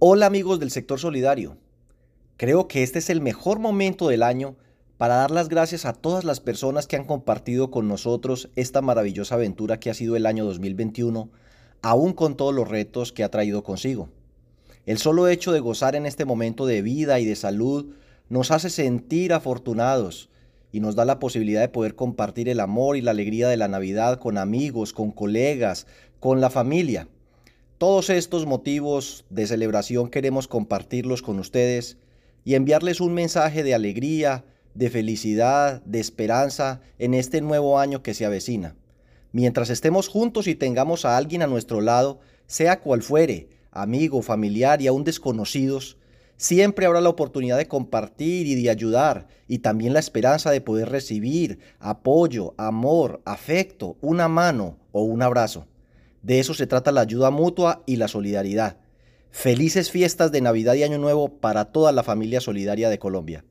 Hola amigos del sector solidario. Creo que este es el mejor momento del año para dar las gracias a todas las personas que han compartido con nosotros esta maravillosa aventura que ha sido el año 2021, aún con todos los retos que ha traído consigo. El solo hecho de gozar en este momento de vida y de salud nos hace sentir afortunados y nos da la posibilidad de poder compartir el amor y la alegría de la Navidad con amigos, con colegas, con la familia. Todos estos motivos de celebración queremos compartirlos con ustedes y enviarles un mensaje de alegría, de felicidad, de esperanza en este nuevo año que se avecina. Mientras estemos juntos y tengamos a alguien a nuestro lado, sea cual fuere, amigo, familiar y aún desconocidos, siempre habrá la oportunidad de compartir y de ayudar y también la esperanza de poder recibir apoyo, amor, afecto, una mano o un abrazo. De eso se trata la ayuda mutua y la solidaridad. Felices fiestas de Navidad y Año Nuevo para toda la familia solidaria de Colombia.